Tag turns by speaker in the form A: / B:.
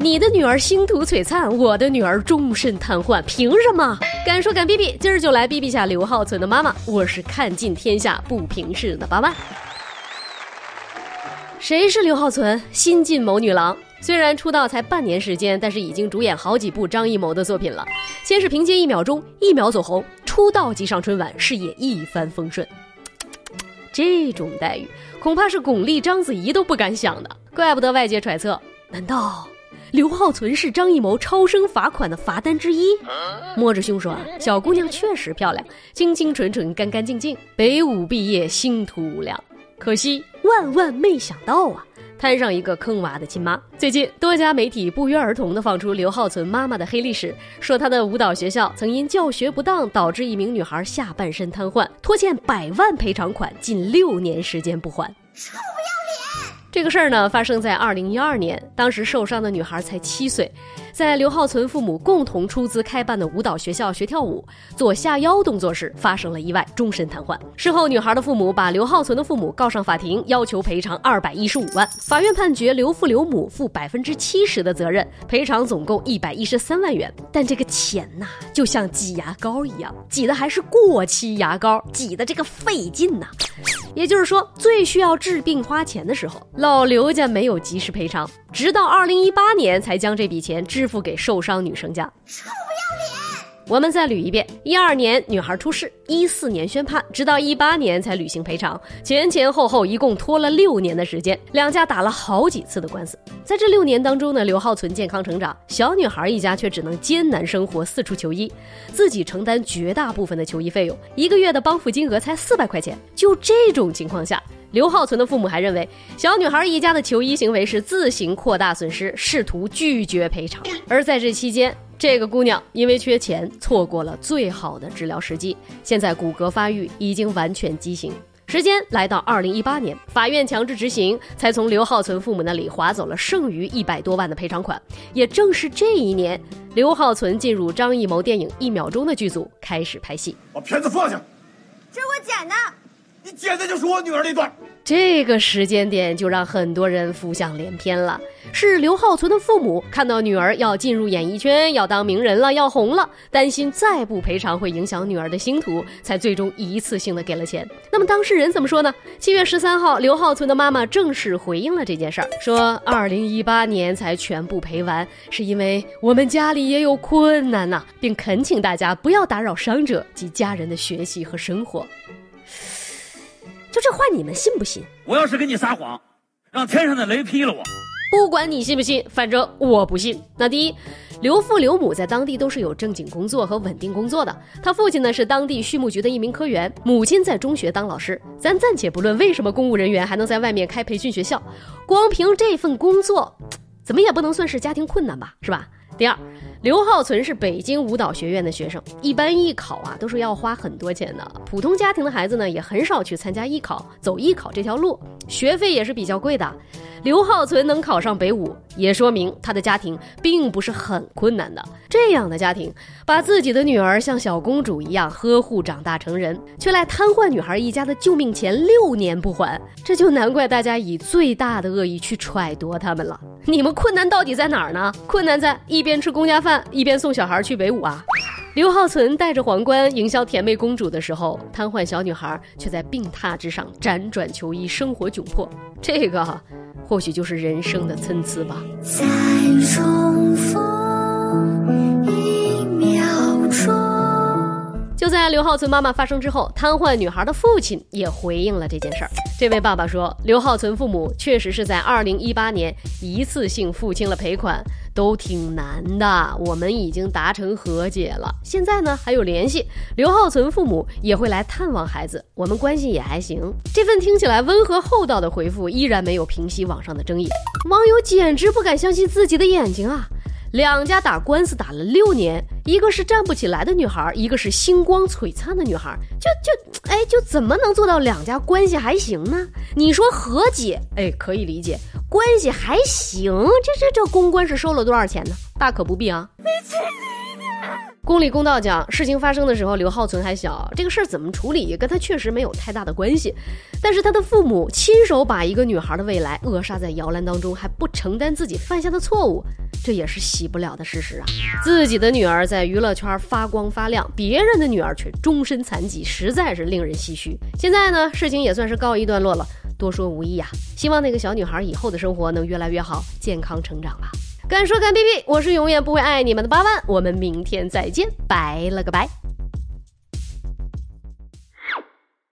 A: 你的女儿星途璀璨，我的女儿终身瘫痪，凭什么？敢说敢逼逼，今儿就来逼逼下刘浩存的妈妈。我是看尽天下不平事的八万。谁是刘浩存？新晋某女郎。虽然出道才半年时间，但是已经主演好几部张艺谋的作品了。先是凭借《一秒钟》一秒走红，出道即上春晚，事业一帆风顺。这种待遇，恐怕是巩俐、章子怡都不敢想的。怪不得外界揣测，难道？刘浩存是张艺谋超生罚款的罚单之一。摸着胸说啊，小姑娘确实漂亮，清清纯纯，干干净净。北舞毕业，星途无量。可惜万万没想到啊，摊上一个坑娃的亲妈。最近多家媒体不约而同地放出刘浩存妈妈的黑历史，说她的舞蹈学校曾因教学不当导致一名女孩下半身瘫痪，拖欠百万赔偿款，近六年时间不还。这个事儿呢，发生在二零一二年，当时受伤的女孩才七岁，在刘浩存父母共同出资开办的舞蹈学校学跳舞，做下腰动作时发生了意外，终身瘫痪。事后，女孩的父母把刘浩存的父母告上法庭，要求赔偿二百一十五万。法院判决刘父刘母负百分之七十的责任，赔偿总共一百一十三万元。但这个钱呐，就像挤牙膏一样，挤的还是过期牙膏，挤的这个费劲呐。也就是说，最需要治病花钱的时候，老刘家没有及时赔偿，直到二零一八年才将这笔钱支付给受伤女生家。臭不要脸我们再捋一遍：一二年女孩出事，一四年宣判，直到一八年才履行赔偿，前前后后一共拖了六年的时间，两家打了好几次的官司。在这六年当中呢，刘浩存健康成长，小女孩一家却只能艰难生活，四处求医，自己承担绝大部分的求医费用，一个月的帮扶金额才四百块钱。就这种情况下，刘浩存的父母还认为小女孩一家的求医行为是自行扩大损失，试图拒绝赔偿。而在这期间，这个姑娘因为缺钱，错过了最好的治疗时机。现在骨骼发育已经完全畸形。时间来到二零一八年，法院强制执行，才从刘浩存父母那里划走了剩余一百多万的赔偿款。也正是这一年，刘浩存进入张艺谋电影《一秒钟》的剧组，开始拍戏。
B: 把片子放下，
C: 这是我剪的。
B: 你剪的就是我女儿那段。
A: 这个时间点就让很多人浮想联翩了。是刘浩存的父母看到女儿要进入演艺圈，要当名人了，要红了，担心再不赔偿会影响女儿的星途，才最终一次性的给了钱。那么当事人怎么说呢？七月十三号，刘浩存的妈妈正式回应了这件事儿，说二零一八年才全部赔完，是因为我们家里也有困难呐，并恳请大家不要打扰伤者及家人的学习和生活。就这话你们信不信？
B: 我要是跟你撒谎，让天上的雷劈了我。
A: 不管你信不信，反正我不信。那第一，刘父刘母在当地都是有正经工作和稳定工作的。他父亲呢是当地畜牧局的一名科员，母亲在中学当老师。咱暂且不论为什么公务人员还能在外面开培训学校，光凭这份工作，怎么也不能算是家庭困难吧，是吧？第二，刘浩存是北京舞蹈学院的学生，一般艺考啊都是要花很多钱的。普通家庭的孩子呢，也很少去参加艺考，走艺考这条路，学费也是比较贵的。刘浩存能考上北舞，也说明他的家庭并不是很困难的。这样的家庭，把自己的女儿像小公主一样呵护长大成人，却来瘫痪女孩一家的救命钱六年不还，这就难怪大家以最大的恶意去揣度他们了。你们困难到底在哪儿呢？困难在一边吃公家饭，一边送小孩去北舞啊！刘浩存戴着皇冠营销甜妹公主的时候，瘫痪小女孩却在病榻之上辗转求医，生活窘迫。这个。或许就是人生的参差吧。再重逢刘浩存妈妈发生之后，瘫痪女孩的父亲也回应了这件事儿。这位爸爸说，刘浩存父母确实是在二零一八年一次性付清了赔款。都挺难的，我们已经达成和解了，现在呢还有联系。刘浩存父母也会来探望孩子，我们关系也还行。这份听起来温和厚道的回复，依然没有平息网上的争议。网友简直不敢相信自己的眼睛啊！两家打官司打了六年，一个是站不起来的女孩，一个是星光璀璨的女孩，就就哎，就怎么能做到两家关系还行呢？你说和解，哎，可以理解。关系还行，这这这公关是收了多少钱呢？大可不必啊。公理公道讲，事情发生的时候刘浩存还小，这个事儿怎么处理跟他确实没有太大的关系。但是他的父母亲手把一个女孩的未来扼杀在摇篮当中，还不承担自己犯下的错误，这也是洗不了的事实啊！自己的女儿在娱乐圈发光发亮，别人的女儿却终身残疾，实在是令人唏嘘。现在呢，事情也算是告一段落了，多说无益啊！希望那个小女孩以后的生活能越来越好，健康成长吧。敢说敢逼逼，我是永远不会爱你们的八万，我们明天再见，拜了个拜。